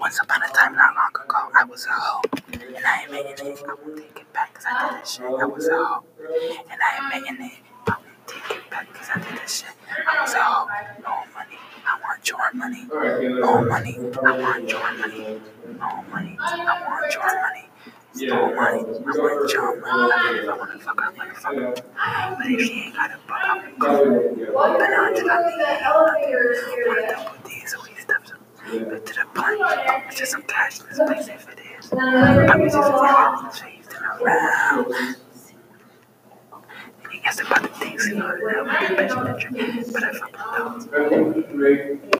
Once upon a time, not long ago, I was a hoe. And I admit it. I won't take it back because I did this shit. I was a hoe. And I admit it. I won't take it back because I did this shit. I was a hoe. No money. I want your money. No money. I want your money. No money. I want your money. No money. I want your money. If I want to fuck, I want to fuck. But if she ain't got a buck, I'm going to go. But now until I leave, I want to double these so he steps up. Back to the punch. Just some cash in this place if it is. I was just a face and around. He about the things he know that I was the best picture, but I fucking don't.